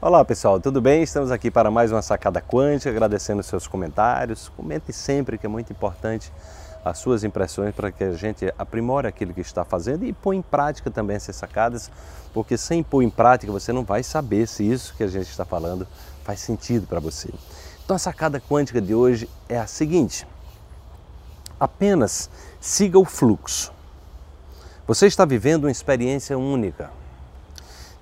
Olá pessoal, tudo bem? Estamos aqui para mais uma sacada quântica, agradecendo seus comentários. Comente sempre que é muito importante as suas impressões para que a gente aprimore aquilo que está fazendo e põe em prática também essas sacadas, porque sem pôr em prática você não vai saber se isso que a gente está falando faz sentido para você. Então a sacada quântica de hoje é a seguinte: apenas siga o fluxo. Você está vivendo uma experiência única.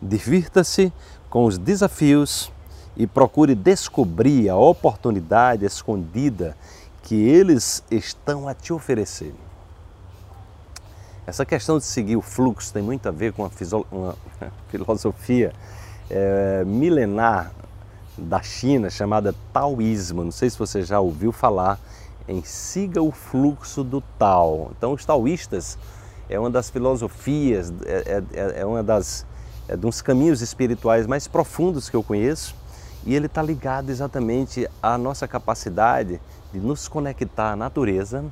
Divirta-se com os desafios e procure descobrir a oportunidade escondida que eles estão a te oferecer. Essa questão de seguir o fluxo tem muito a ver com uma, filosofia é, milenar da China chamada Taoísmo. Não sei se você já ouviu falar em siga o fluxo do Tao. Então, os taoístas é uma das filosofias, é, é, é uma das é de uns caminhos espirituais mais profundos que eu conheço e ele está ligado exatamente à nossa capacidade de nos conectar à natureza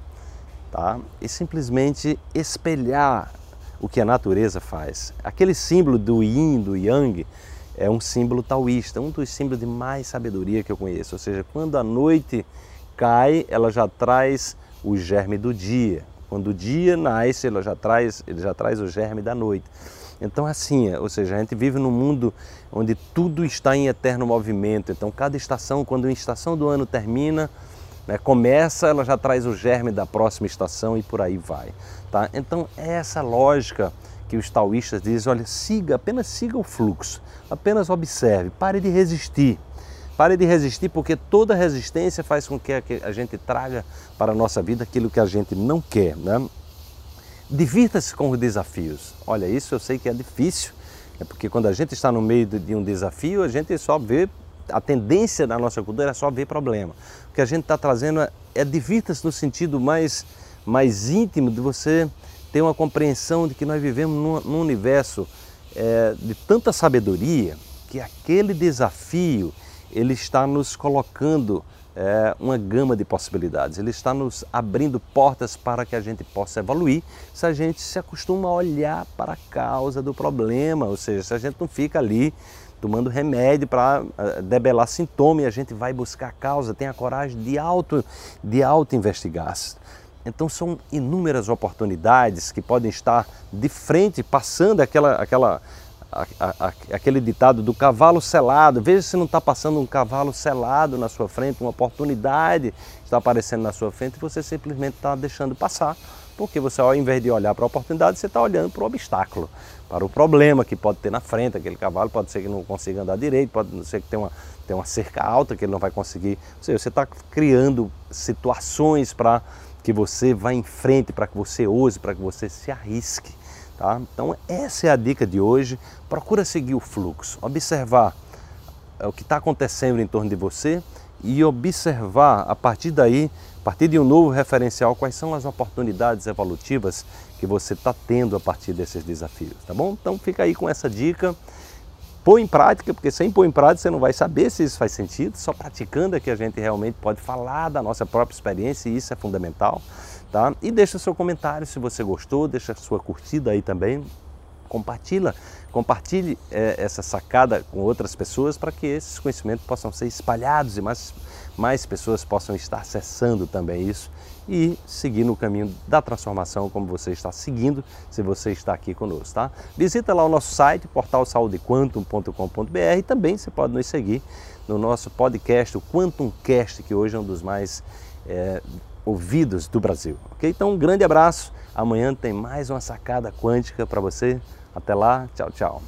tá? e simplesmente espelhar o que a natureza faz. Aquele símbolo do yin, do yang, é um símbolo taoísta, um dos símbolos de mais sabedoria que eu conheço. Ou seja, quando a noite cai, ela já traz o germe do dia. Quando o dia nasce, ela já traz, ele já traz o germe da noite. Então, assim, ou seja, a gente vive num mundo onde tudo está em eterno movimento. Então, cada estação, quando a estação do ano termina, né, começa, ela já traz o germe da próxima estação e por aí vai. Tá? Então, é essa lógica que os taoístas dizem: olha, siga, apenas siga o fluxo, apenas observe, pare de resistir. Pare de resistir, porque toda resistência faz com que a gente traga para a nossa vida aquilo que a gente não quer. Né? Divirta-se com os desafios. Olha, isso eu sei que é difícil, é porque quando a gente está no meio de um desafio, a gente só vê, a tendência da nossa cultura é só ver problema. O que a gente está trazendo é, é divirta-se no sentido mais, mais íntimo de você ter uma compreensão de que nós vivemos num, num universo é, de tanta sabedoria que aquele desafio ele está nos colocando é, uma gama de possibilidades. Ele está nos abrindo portas para que a gente possa evoluir se a gente se acostuma a olhar para a causa do problema, ou seja, se a gente não fica ali tomando remédio para é, debelar sintoma e a gente vai buscar a causa, tem a coragem de auto de auto investigar. Então são inúmeras oportunidades que podem estar de frente, passando aquela aquela a, a, aquele ditado do cavalo selado. Veja se não está passando um cavalo selado na sua frente, uma oportunidade está aparecendo na sua frente e você simplesmente está deixando passar. Porque você, ao invés de olhar para a oportunidade, você está olhando para o obstáculo, para o problema que pode ter na frente. Aquele cavalo pode ser que não consiga andar direito, pode ser que tenha uma, tenha uma cerca alta que ele não vai conseguir. Seja, você está criando situações para que você vá em frente, para que você ouse, para que você se arrisque. Tá? Então essa é a dica de hoje. Procura seguir o fluxo, observar é, o que está acontecendo em torno de você e observar a partir daí, a partir de um novo referencial, quais são as oportunidades evolutivas que você está tendo a partir desses desafios, tá bom? Então fica aí com essa dica. Põe em prática, porque sem pôr em prática você não vai saber se isso faz sentido, só praticando é que a gente realmente pode falar da nossa própria experiência e isso é fundamental. Tá? E deixa seu comentário se você gostou, deixa sua curtida aí também, compartilha, compartilhe é, essa sacada com outras pessoas para que esses conhecimentos possam ser espalhados e mais, mais pessoas possam estar acessando também isso e seguir no caminho da transformação como você está seguindo se você está aqui conosco, tá? Visita lá o nosso site, portalsaudequantum.com.br e também você pode nos seguir no nosso podcast, o Quantum Cast, que hoje é um dos mais é, ouvidos do Brasil. Ok? Então, um grande abraço. Amanhã tem mais uma sacada quântica para você. Até lá. Tchau, tchau.